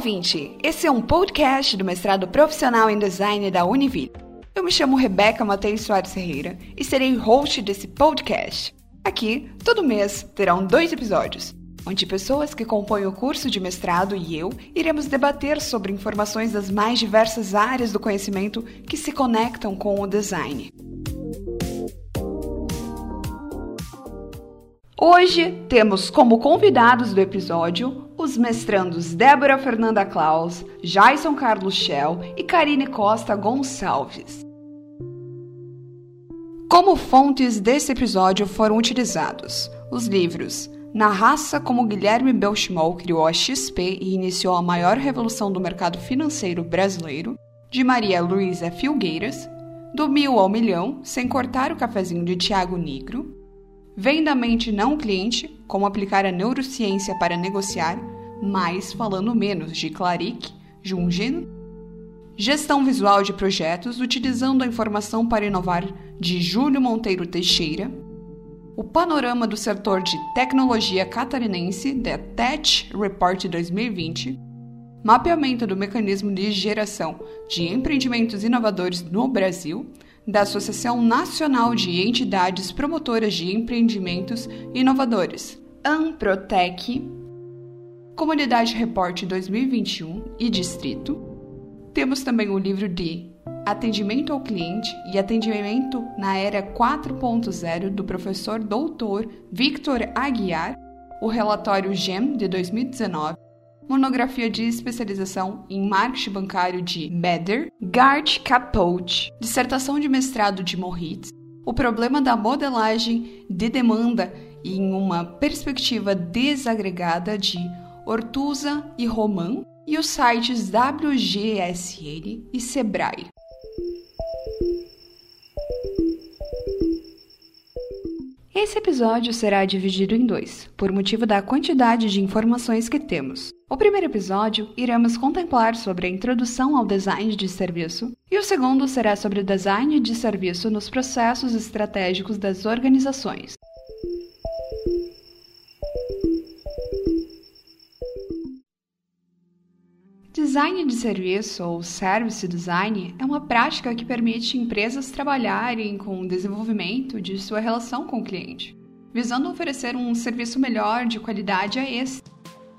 ouvinte! Esse é um podcast do mestrado profissional em design da Univille. Eu me chamo Rebeca Matheus Soares Ferreira e serei host desse podcast. Aqui, todo mês, terão dois episódios, onde pessoas que compõem o curso de mestrado e eu iremos debater sobre informações das mais diversas áreas do conhecimento que se conectam com o design. Hoje temos como convidados do episódio os mestrandos Débora Fernanda Klaus, Jason Carlos Shell e Karine Costa Gonçalves. Como fontes desse episódio foram utilizados os livros Na Raça como Guilherme Belchimol criou a XP e iniciou a maior revolução do mercado financeiro brasileiro, de Maria Luísa Filgueiras, Do Mil ao Milhão, Sem Cortar o Cafezinho de Tiago Negro, Vem da mente não cliente, como aplicar a neurociência para negociar, mais falando menos de Claric, Jungino. Gestão visual de projetos utilizando a informação para inovar, de Júlio Monteiro Teixeira. O panorama do setor de tecnologia catarinense, da Tech Report 2020. Mapeamento do mecanismo de geração de empreendimentos inovadores no Brasil da Associação Nacional de Entidades Promotoras de Empreendimentos Inovadores, AMPROTEC, Comunidade Report 2021 e Distrito. Temos também o livro de Atendimento ao Cliente e Atendimento na Era 4.0 do professor doutor Victor Aguiar, o relatório GEM de 2019 monografia de especialização em marketing bancário de Beder, Gart Capote, dissertação de mestrado de Moritz, o problema da modelagem de demanda em uma perspectiva desagregada de Ortuza e Roman e os sites WGSN e Sebrae. Esse episódio será dividido em dois, por motivo da quantidade de informações que temos. O primeiro episódio iremos contemplar sobre a introdução ao design de serviço, e o segundo será sobre o design de serviço nos processos estratégicos das organizações. Design de serviço ou service design é uma prática que permite empresas trabalharem com o desenvolvimento de sua relação com o cliente, visando oferecer um serviço melhor de qualidade a esse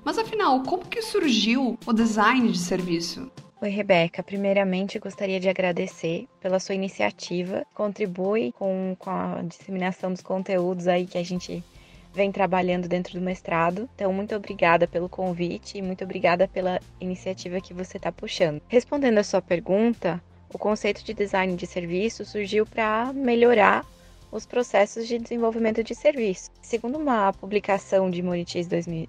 mas afinal, como que surgiu o design de serviço? Oi, Rebeca. Primeiramente, gostaria de agradecer pela sua iniciativa. Contribui com, com a disseminação dos conteúdos aí que a gente vem trabalhando dentro do mestrado. Então, muito obrigada pelo convite e muito obrigada pela iniciativa que você está puxando. Respondendo a sua pergunta, o conceito de design de serviço surgiu para melhorar os processos de desenvolvimento de serviço. Segundo uma publicação de Moritis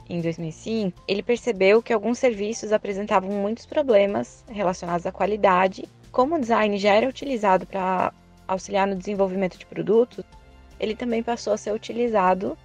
em 2005, ele percebeu que alguns serviços apresentavam muitos problemas relacionados à qualidade. Como o design já era utilizado para auxiliar no desenvolvimento de produtos, ele também passou a ser utilizado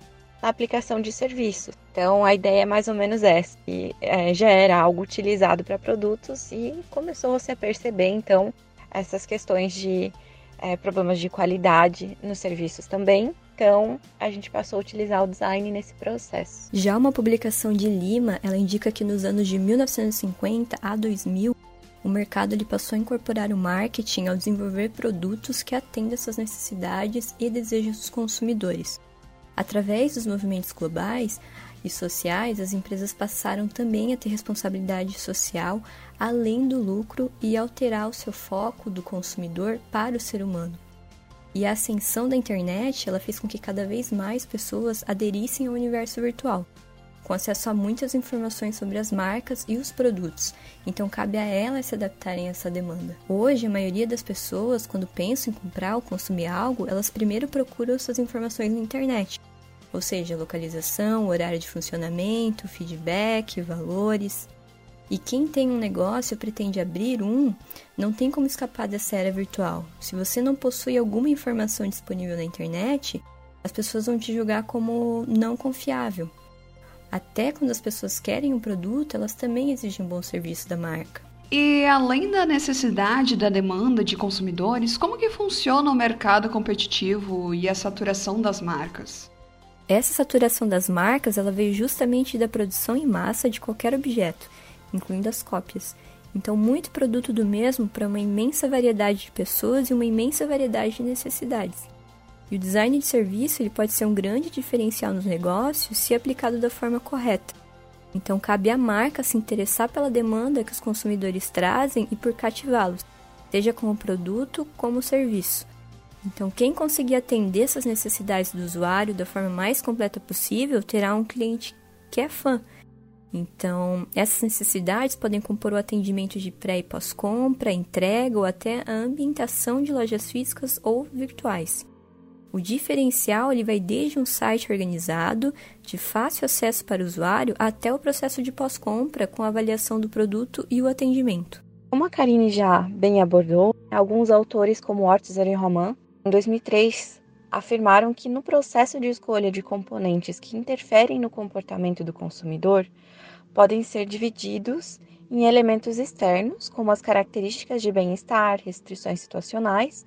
na aplicação de serviços. Então a ideia é mais ou menos essa, que é, já era algo utilizado para produtos e começou a se perceber então essas questões de é, problemas de qualidade nos serviços também. Então, a gente passou a utilizar o design nesse processo. Já uma publicação de Lima, ela indica que nos anos de 1950 a 2000, o mercado ele passou a incorporar o marketing ao desenvolver produtos que atendem às suas necessidades e desejos dos consumidores. Através dos movimentos globais e sociais, as empresas passaram também a ter responsabilidade social além do lucro e alterar o seu foco do consumidor para o ser humano. E a ascensão da internet ela fez com que cada vez mais pessoas aderissem ao universo virtual, com acesso a muitas informações sobre as marcas e os produtos, então cabe a elas se adaptarem a essa demanda. Hoje, a maioria das pessoas, quando pensam em comprar ou consumir algo, elas primeiro procuram essas informações na internet, ou seja, localização, horário de funcionamento, feedback, valores. E quem tem um negócio ou pretende abrir um, não tem como escapar dessa era virtual. Se você não possui alguma informação disponível na internet, as pessoas vão te julgar como não confiável. Até quando as pessoas querem um produto, elas também exigem um bom serviço da marca. E além da necessidade da demanda de consumidores, como que funciona o mercado competitivo e a saturação das marcas? Essa saturação das marcas, ela veio justamente da produção em massa de qualquer objeto incluindo as cópias. Então, muito produto do mesmo para uma imensa variedade de pessoas e uma imensa variedade de necessidades. E o design de serviço ele pode ser um grande diferencial nos negócios se aplicado da forma correta. Então, cabe à marca se interessar pela demanda que os consumidores trazem e por cativá-los, seja como produto como serviço. Então, quem conseguir atender essas necessidades do usuário da forma mais completa possível terá um cliente que é fã. Então, essas necessidades podem compor o atendimento de pré e pós-compra, entrega ou até a ambientação de lojas físicas ou virtuais. O diferencial ele vai desde um site organizado, de fácil acesso para o usuário, até o processo de pós-compra com a avaliação do produto e o atendimento. Como a Karine já bem abordou, alguns autores como Ortiz e Roman, em 2003, afirmaram que no processo de escolha de componentes que interferem no comportamento do consumidor, podem ser divididos em elementos externos, como as características de bem-estar, restrições situacionais,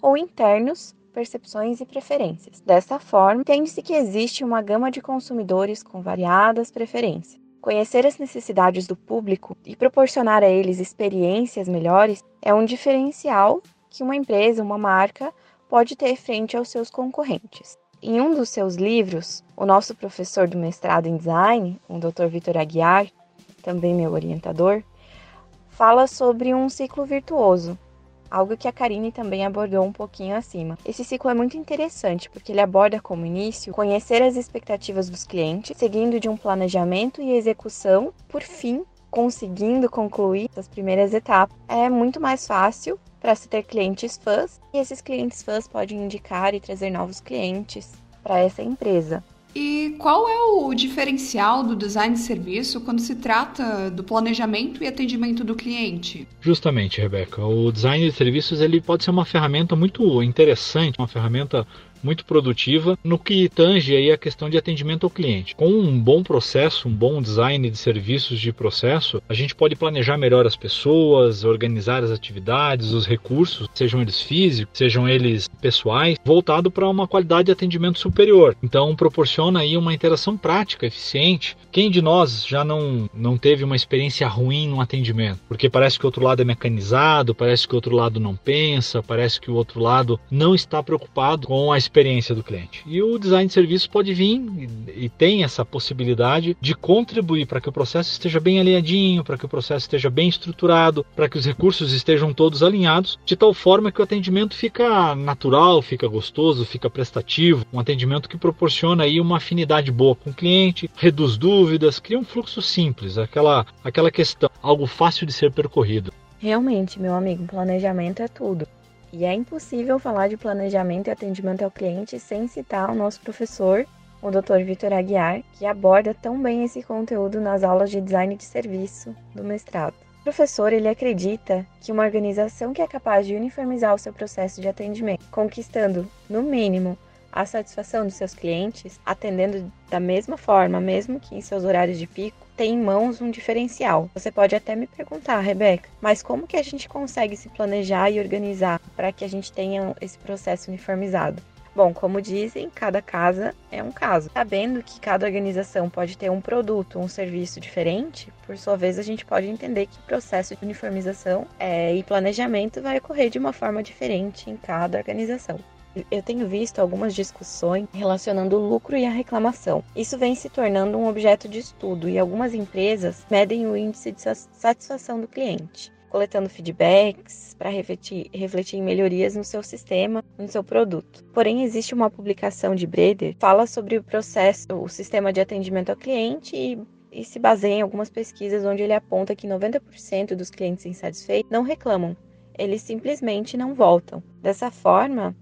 ou internos, percepções e preferências. Dessa forma, entende-se que existe uma gama de consumidores com variadas preferências. Conhecer as necessidades do público e proporcionar a eles experiências melhores é um diferencial que uma empresa, uma marca, pode ter frente aos seus concorrentes. Em um dos seus livros, o nosso professor do mestrado em design, o Dr. Vitor Aguiar, também meu orientador, fala sobre um ciclo virtuoso, algo que a Karine também abordou um pouquinho acima. Esse ciclo é muito interessante porque ele aborda como início conhecer as expectativas dos clientes, seguindo de um planejamento e execução, por fim, conseguindo concluir as primeiras etapas. É muito mais fácil para se ter clientes fãs e esses clientes fãs podem indicar e trazer novos clientes para essa empresa. E qual é o diferencial do design de serviço quando se trata do planejamento e atendimento do cliente? Justamente, Rebeca. O design de serviços ele pode ser uma ferramenta muito interessante, uma ferramenta muito produtiva no que tange aí a questão de atendimento ao cliente. Com um bom processo, um bom design de serviços de processo, a gente pode planejar melhor as pessoas, organizar as atividades, os recursos, sejam eles físicos, sejam eles pessoais, voltado para uma qualidade de atendimento superior. Então, proporciona aí uma interação prática, eficiente. Quem de nós já não, não teve uma experiência ruim no atendimento? Porque parece que o outro lado é mecanizado, parece que o outro lado não pensa, parece que o outro lado não está preocupado com a experiência experiência do cliente. E o design de serviço pode vir e tem essa possibilidade de contribuir para que o processo esteja bem alinhadinho, para que o processo esteja bem estruturado, para que os recursos estejam todos alinhados, de tal forma que o atendimento fica natural, fica gostoso, fica prestativo, um atendimento que proporciona aí uma afinidade boa com o cliente, reduz dúvidas, cria um fluxo simples, aquela aquela questão, algo fácil de ser percorrido. Realmente, meu amigo, planejamento é tudo. E é impossível falar de planejamento e atendimento ao cliente sem citar o nosso professor, o Dr. Vitor Aguiar, que aborda tão bem esse conteúdo nas aulas de design de serviço do mestrado. O professor ele acredita que uma organização que é capaz de uniformizar o seu processo de atendimento, conquistando, no mínimo, a satisfação dos seus clientes, atendendo da mesma forma, mesmo que em seus horários de pico, tem em mãos um diferencial. Você pode até me perguntar, Rebeca, mas como que a gente consegue se planejar e organizar para que a gente tenha esse processo uniformizado? Bom, como dizem, cada casa é um caso. Sabendo que cada organização pode ter um produto, um serviço diferente, por sua vez a gente pode entender que o processo de uniformização é, e planejamento vai ocorrer de uma forma diferente em cada organização eu tenho visto algumas discussões relacionando o lucro e a reclamação. Isso vem se tornando um objeto de estudo e algumas empresas medem o índice de satisfação do cliente, coletando feedbacks para refletir, refletir em melhorias no seu sistema, no seu produto. Porém, existe uma publicação de Breder que fala sobre o processo, o sistema de atendimento ao cliente e e se baseia em algumas pesquisas onde ele aponta que 90% dos clientes insatisfeitos não reclamam, eles simplesmente não voltam. Dessa forma,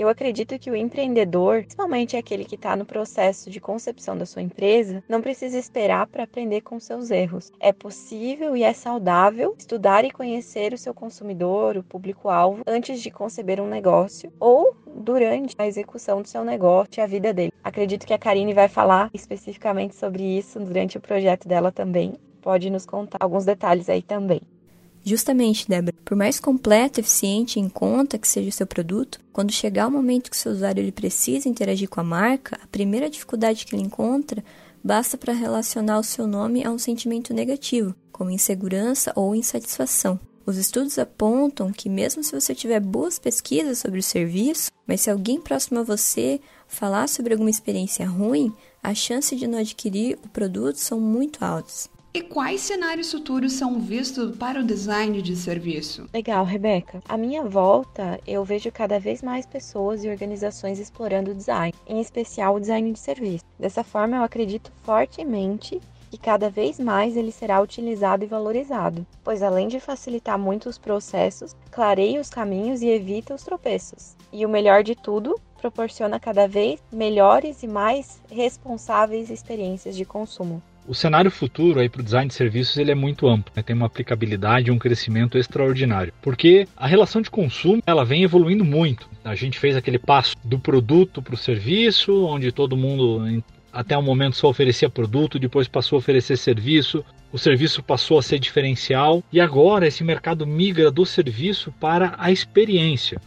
eu acredito que o empreendedor, principalmente aquele que está no processo de concepção da sua empresa, não precisa esperar para aprender com seus erros. É possível e é saudável estudar e conhecer o seu consumidor, o público-alvo, antes de conceber um negócio ou durante a execução do seu negócio e a vida dele. Acredito que a Karine vai falar especificamente sobre isso durante o projeto dela também. Pode nos contar alguns detalhes aí também. Justamente, Débora, por mais completo, eficiente e em conta que seja o seu produto, quando chegar o momento que o seu usuário ele precisa interagir com a marca, a primeira dificuldade que ele encontra basta para relacionar o seu nome a um sentimento negativo, como insegurança ou insatisfação. Os estudos apontam que, mesmo se você tiver boas pesquisas sobre o serviço, mas se alguém próximo a você falar sobre alguma experiência ruim, as chances de não adquirir o produto são muito altas. E quais cenários futuros são vistos para o design de serviço? Legal, Rebeca. À minha volta, eu vejo cada vez mais pessoas e organizações explorando o design, em especial o design de serviço. Dessa forma, eu acredito fortemente que cada vez mais ele será utilizado e valorizado, pois além de facilitar muito os processos, clareia os caminhos e evita os tropeços. E o melhor de tudo, proporciona cada vez melhores e mais responsáveis experiências de consumo. O cenário futuro aí para o design de serviços ele é muito amplo, né? tem uma aplicabilidade e um crescimento extraordinário, porque a relação de consumo ela vem evoluindo muito. A gente fez aquele passo do produto para o serviço, onde todo mundo até o momento só oferecia produto, depois passou a oferecer serviço, o serviço passou a ser diferencial e agora esse mercado migra do serviço para a experiência.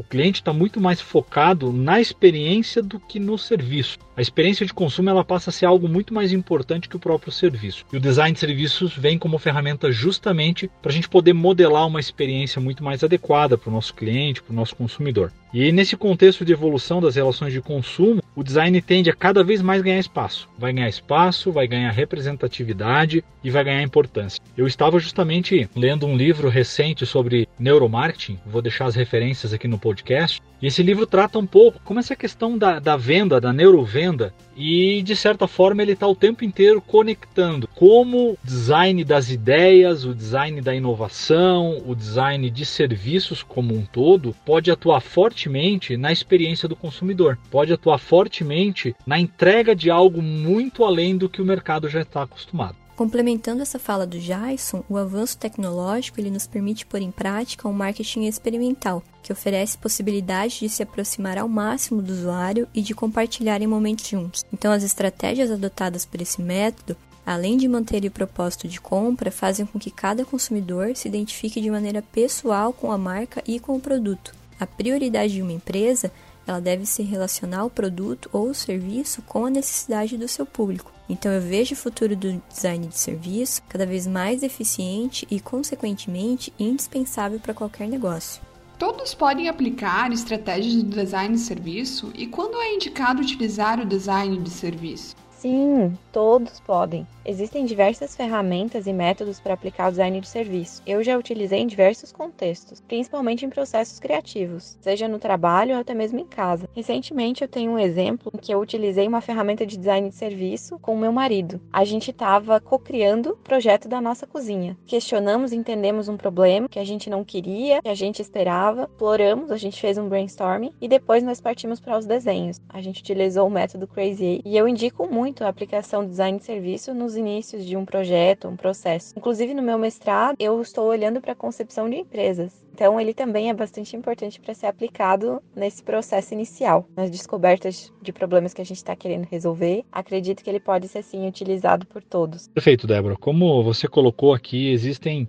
O cliente está muito mais focado na experiência do que no serviço. A experiência de consumo ela passa a ser algo muito mais importante que o próprio serviço. E o design de serviços vem como ferramenta justamente para a gente poder modelar uma experiência muito mais adequada para o nosso cliente, para o nosso consumidor. E nesse contexto de evolução das relações de consumo, o design tende a cada vez mais ganhar espaço. Vai ganhar espaço, vai ganhar representatividade e vai ganhar importância. Eu estava justamente lendo um livro recente sobre neuromarketing, vou deixar as referências aqui no podcast, e esse livro trata um pouco como essa questão da, da venda, da neurovenda, e de certa forma ele está o tempo inteiro conectando como o design das ideias, o design da inovação, o design de serviços como um todo pode atuar fortemente na experiência do consumidor, pode atuar fortemente na entrega de algo muito além do que o mercado já está acostumado. Complementando essa fala do Jason, o avanço tecnológico ele nos permite pôr em prática um marketing experimental, que oferece possibilidade de se aproximar ao máximo do usuário e de compartilhar em momentos juntos. Então, as estratégias adotadas por esse método, além de manter o propósito de compra, fazem com que cada consumidor se identifique de maneira pessoal com a marca e com o produto. A prioridade de uma empresa ela deve se relacionar o produto ou o serviço com a necessidade do seu público. Então eu vejo o futuro do design de serviço cada vez mais eficiente e, consequentemente, indispensável para qualquer negócio. Todos podem aplicar estratégias de design de serviço e quando é indicado utilizar o design de serviço? Sim, todos podem. Existem diversas ferramentas e métodos para aplicar o design de serviço. Eu já utilizei em diversos contextos, principalmente em processos criativos, seja no trabalho ou até mesmo em casa. Recentemente eu tenho um exemplo em que eu utilizei uma ferramenta de design de serviço com o meu marido. A gente estava co-criando o projeto da nossa cozinha. Questionamos, entendemos um problema que a gente não queria, que a gente esperava, exploramos, a gente fez um brainstorming e depois nós partimos para os desenhos. A gente utilizou o método Crazy e eu indico muito a aplicação do design de serviço nos inícios de um projeto, um processo. Inclusive no meu mestrado, eu estou olhando para a concepção de empresas. Então, ele também é bastante importante para ser aplicado nesse processo inicial, nas descobertas de problemas que a gente está querendo resolver. Acredito que ele pode ser sim utilizado por todos. Perfeito, Débora. Como você colocou aqui, existem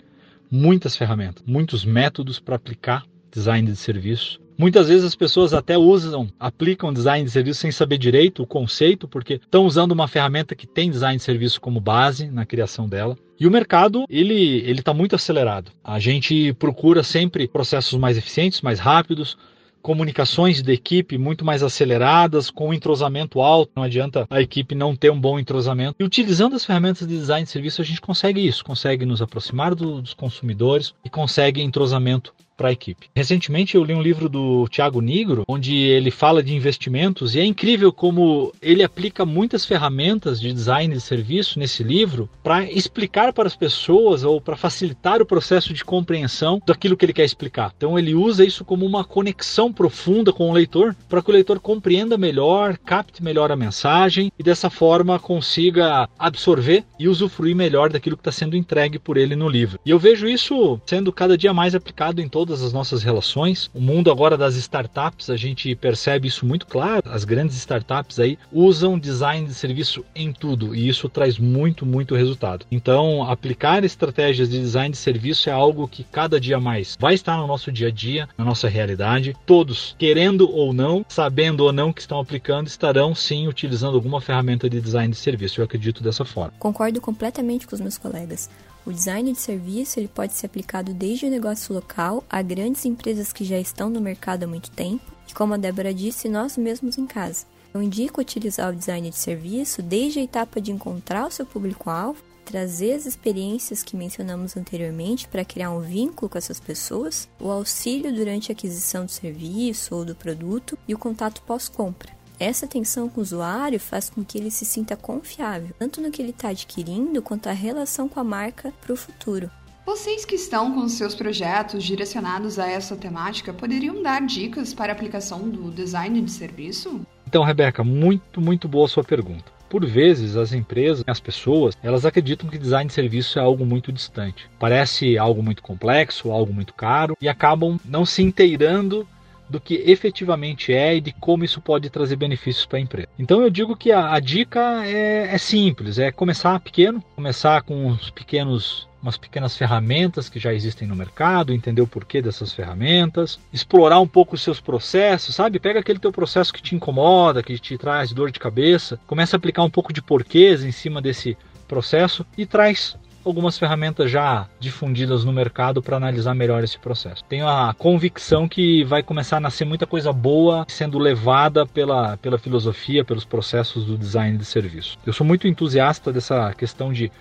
muitas ferramentas, muitos métodos para aplicar design de serviço Muitas vezes as pessoas até usam, aplicam design de serviço sem saber direito o conceito, porque estão usando uma ferramenta que tem design de serviço como base na criação dela. E o mercado, ele ele está muito acelerado. A gente procura sempre processos mais eficientes, mais rápidos, comunicações de equipe muito mais aceleradas, com entrosamento alto. Não adianta a equipe não ter um bom entrosamento. E utilizando as ferramentas de design de serviço, a gente consegue isso, consegue nos aproximar do, dos consumidores e consegue entrosamento para a equipe. Recentemente eu li um livro do Thiago Nigro, onde ele fala de investimentos e é incrível como ele aplica muitas ferramentas de design de serviço nesse livro para explicar para as pessoas ou para facilitar o processo de compreensão daquilo que ele quer explicar. Então ele usa isso como uma conexão profunda com o leitor para que o leitor compreenda melhor, capte melhor a mensagem e dessa forma consiga absorver e usufruir melhor daquilo que está sendo entregue por ele no livro. E eu vejo isso sendo cada dia mais aplicado em todas todas as nossas relações. O mundo agora das startups, a gente percebe isso muito claro. As grandes startups aí usam design de serviço em tudo e isso traz muito, muito resultado. Então, aplicar estratégias de design de serviço é algo que cada dia mais vai estar no nosso dia a dia, na nossa realidade. Todos, querendo ou não, sabendo ou não que estão aplicando, estarão sim utilizando alguma ferramenta de design de serviço. Eu acredito dessa forma. Concordo completamente com os meus colegas. O design de serviço ele pode ser aplicado desde o negócio local a grandes empresas que já estão no mercado há muito tempo, e como a Débora disse, nós mesmos em casa. Eu indico utilizar o design de serviço desde a etapa de encontrar o seu público-alvo, trazer as experiências que mencionamos anteriormente para criar um vínculo com essas pessoas, o auxílio durante a aquisição do serviço ou do produto e o contato pós-compra. Essa atenção com o usuário faz com que ele se sinta confiável, tanto no que ele está adquirindo quanto a relação com a marca para o futuro. Vocês que estão com seus projetos direcionados a essa temática poderiam dar dicas para a aplicação do design de serviço? Então, Rebeca, muito, muito boa a sua pergunta. Por vezes, as empresas, as pessoas, elas acreditam que design de serviço é algo muito distante. Parece algo muito complexo, algo muito caro e acabam não se inteirando do que efetivamente é e de como isso pode trazer benefícios para a empresa. Então eu digo que a, a dica é, é, simples, é começar pequeno, começar com os pequenos umas pequenas ferramentas que já existem no mercado, entender o porquê dessas ferramentas, explorar um pouco os seus processos, sabe? Pega aquele teu processo que te incomoda, que te traz dor de cabeça, começa a aplicar um pouco de porquês em cima desse processo e traz algumas ferramentas já difundidas no mercado para analisar melhor esse processo. Tenho a convicção que vai começar a nascer muita coisa boa sendo levada pela, pela filosofia, pelos processos do design de serviço. Eu sou muito entusiasta dessa questão de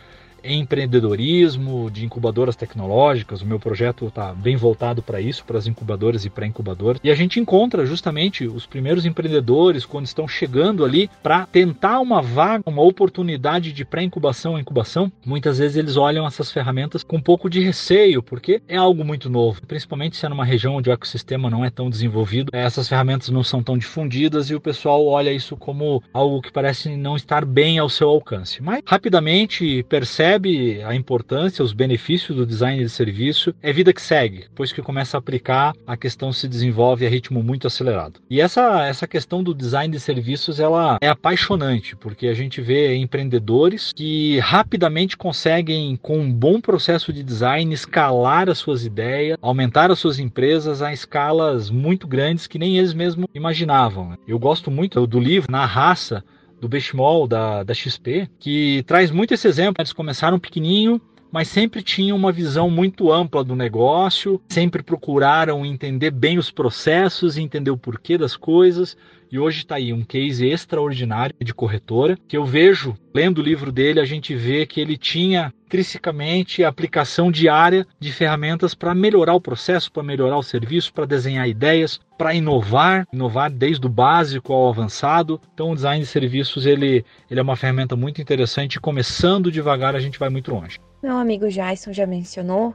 empreendedorismo, de incubadoras tecnológicas. O meu projeto está bem voltado para isso, para as incubadoras e pré-incubadoras. E a gente encontra justamente os primeiros empreendedores quando estão chegando ali para tentar uma vaga, uma oportunidade de pré-incubação incubação. Muitas vezes eles olham essas ferramentas com um pouco de receio, porque é algo muito novo, principalmente se é numa região onde o ecossistema não é tão desenvolvido. Essas ferramentas não são tão difundidas e o pessoal olha isso como algo que parece não estar bem ao seu alcance. Mas rapidamente percebe percebe a importância, os benefícios do design de serviço, é vida que segue. Depois que começa a aplicar, a questão se desenvolve a ritmo muito acelerado. E essa, essa questão do design de serviços, ela é apaixonante, porque a gente vê empreendedores que rapidamente conseguem, com um bom processo de design, escalar as suas ideias, aumentar as suas empresas a escalas muito grandes que nem eles mesmos imaginavam. Eu gosto muito do livro Na Raça, do Benchmall, da, da XP, que traz muito esse exemplo. Eles começaram pequenininho, mas sempre tinham uma visão muito ampla do negócio, sempre procuraram entender bem os processos, entender o porquê das coisas. E hoje está aí um case extraordinário de corretora, que eu vejo, lendo o livro dele, a gente vê que ele tinha intrinsecamente a aplicação diária de ferramentas para melhorar o processo, para melhorar o serviço, para desenhar ideias, para inovar, inovar desde o básico ao avançado. Então o design de serviços ele, ele é uma ferramenta muito interessante começando devagar a gente vai muito longe. Meu amigo Jason já mencionou,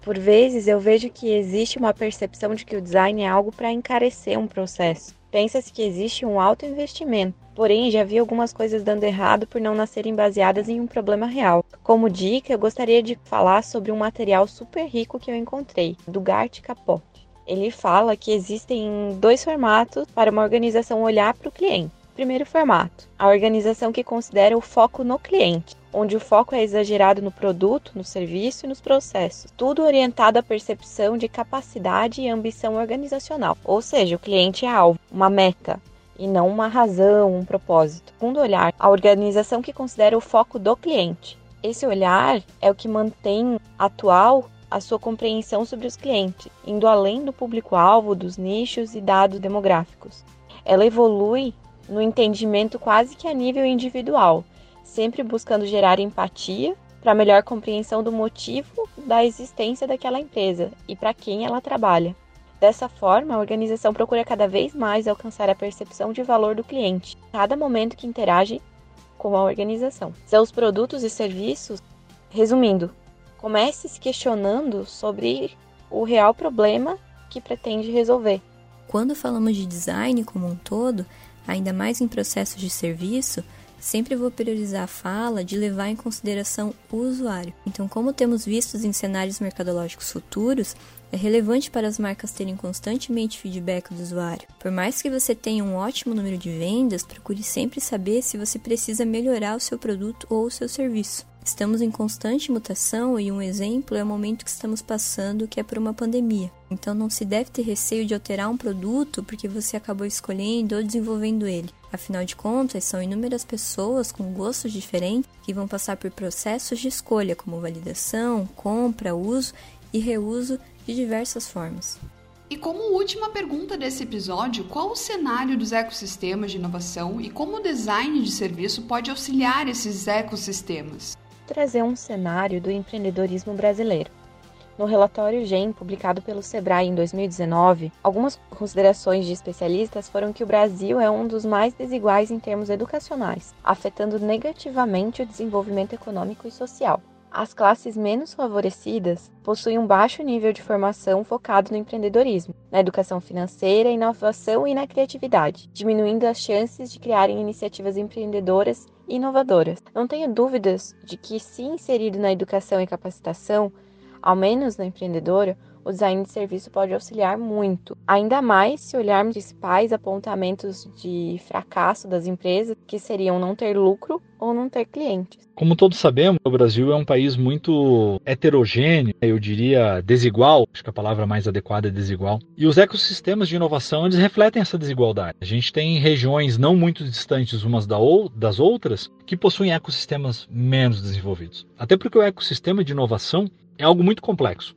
por vezes eu vejo que existe uma percepção de que o design é algo para encarecer um processo. Pensa-se que existe um alto investimento, porém já vi algumas coisas dando errado por não nascerem baseadas em um problema real. Como dica, eu gostaria de falar sobre um material super rico que eu encontrei, do Gart Capot. Ele fala que existem dois formatos para uma organização olhar para o cliente. Primeiro formato, a organização que considera o foco no cliente, onde o foco é exagerado no produto, no serviço e nos processos, tudo orientado à percepção de capacidade e ambição organizacional. Ou seja, o cliente é alvo, uma meta, e não uma razão, um propósito. Segundo olhar, a organização que considera o foco do cliente. Esse olhar é o que mantém atual a sua compreensão sobre os clientes, indo além do público-alvo, dos nichos e dados demográficos. Ela evolui no entendimento quase que a nível individual, sempre buscando gerar empatia para melhor compreensão do motivo da existência daquela empresa e para quem ela trabalha. Dessa forma, a organização procura cada vez mais alcançar a percepção de valor do cliente, cada momento que interage com a organização. Seus produtos e serviços, resumindo, comece se questionando sobre o real problema que pretende resolver. Quando falamos de design como um todo, ainda mais em processos de serviço, sempre vou priorizar a fala de levar em consideração o usuário. Então, como temos visto em cenários mercadológicos futuros, é relevante para as marcas terem constantemente feedback do usuário. Por mais que você tenha um ótimo número de vendas, procure sempre saber se você precisa melhorar o seu produto ou o seu serviço. Estamos em constante mutação e um exemplo é o momento que estamos passando, que é por uma pandemia. Então não se deve ter receio de alterar um produto porque você acabou escolhendo ou desenvolvendo ele. Afinal de contas, são inúmeras pessoas com gostos diferentes que vão passar por processos de escolha, como validação, compra, uso e reuso de diversas formas. E como última pergunta desse episódio, qual o cenário dos ecossistemas de inovação e como o design de serviço pode auxiliar esses ecossistemas? Trazer um cenário do empreendedorismo brasileiro. No relatório GEM, publicado pelo Sebrae em 2019, algumas considerações de especialistas foram que o Brasil é um dos mais desiguais em termos educacionais, afetando negativamente o desenvolvimento econômico e social. As classes menos favorecidas possuem um baixo nível de formação focado no empreendedorismo, na educação financeira, inovação e na criatividade, diminuindo as chances de criarem iniciativas empreendedoras e inovadoras. Não tenho dúvidas de que, se inserido na educação e capacitação, ao menos na empreendedora, o design de serviço pode auxiliar muito. Ainda mais se olharmos os principais apontamentos de fracasso das empresas, que seriam não ter lucro ou não ter clientes. Como todos sabemos, o Brasil é um país muito heterogêneo, eu diria desigual, acho que a palavra mais adequada é desigual. E os ecossistemas de inovação, eles refletem essa desigualdade. A gente tem regiões não muito distantes umas das outras que possuem ecossistemas menos desenvolvidos. Até porque o ecossistema de inovação é algo muito complexo.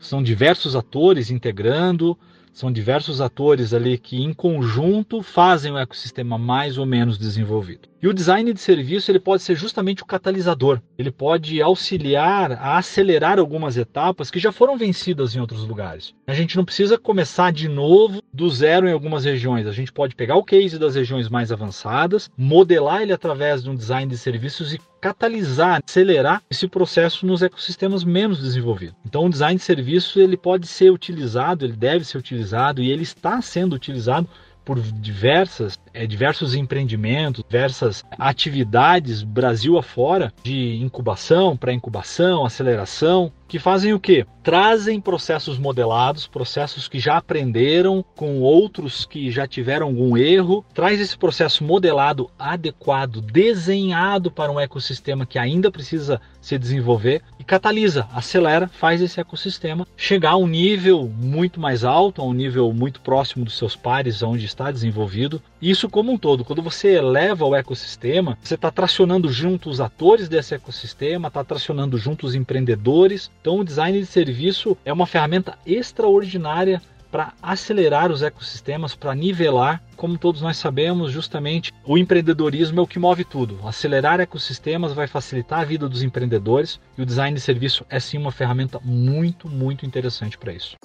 São diversos atores integrando, são diversos atores ali que em conjunto fazem o ecossistema mais ou menos desenvolvido. E o design de serviço ele pode ser justamente o catalisador. Ele pode auxiliar a acelerar algumas etapas que já foram vencidas em outros lugares. A gente não precisa começar de novo do zero em algumas regiões. A gente pode pegar o case das regiões mais avançadas, modelar ele através de um design de serviços e catalisar, acelerar esse processo nos ecossistemas menos desenvolvidos. Então, o design de serviço ele pode ser utilizado, ele deve ser utilizado e ele está sendo utilizado por diversas, é, diversos empreendimentos, diversas atividades Brasil afora de incubação, pré-incubação, aceleração, que fazem o quê? Trazem processos modelados, processos que já aprenderam com outros que já tiveram algum erro, traz esse processo modelado, adequado, desenhado para um ecossistema que ainda precisa se desenvolver e catalisa, acelera, faz esse ecossistema chegar a um nível muito mais alto, a um nível muito próximo dos seus pares, onde está desenvolvido. Isso como um todo, quando você eleva o ecossistema, você está tracionando junto os atores desse ecossistema, está tracionando junto os empreendedores, então, o design de serviço é uma ferramenta extraordinária para acelerar os ecossistemas, para nivelar. Como todos nós sabemos, justamente o empreendedorismo é o que move tudo. Acelerar ecossistemas vai facilitar a vida dos empreendedores e o design de serviço é sim uma ferramenta muito, muito interessante para isso.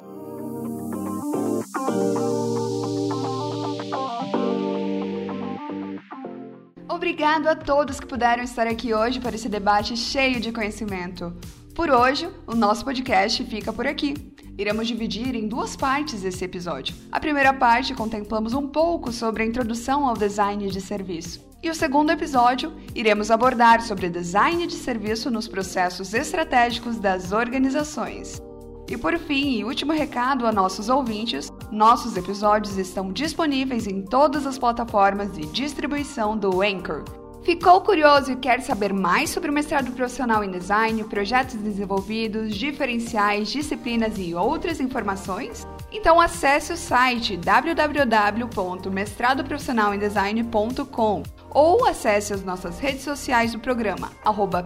Obrigado a todos que puderam estar aqui hoje para esse debate cheio de conhecimento. Por hoje, o nosso podcast fica por aqui. Iremos dividir em duas partes esse episódio. A primeira parte contemplamos um pouco sobre a introdução ao design de serviço. E o segundo episódio, iremos abordar sobre design de serviço nos processos estratégicos das organizações. E por fim, e último recado a nossos ouvintes, nossos episódios estão disponíveis em todas as plataformas de distribuição do Anchor Ficou curioso e quer saber mais sobre o mestrado profissional em design, projetos desenvolvidos, diferenciais, disciplinas e outras informações? Então acesse o site www.mestradoprofissionalemdesign.com ou acesse as nossas redes sociais do programa,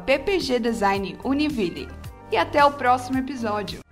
ppgdesignuniville. E até o próximo episódio!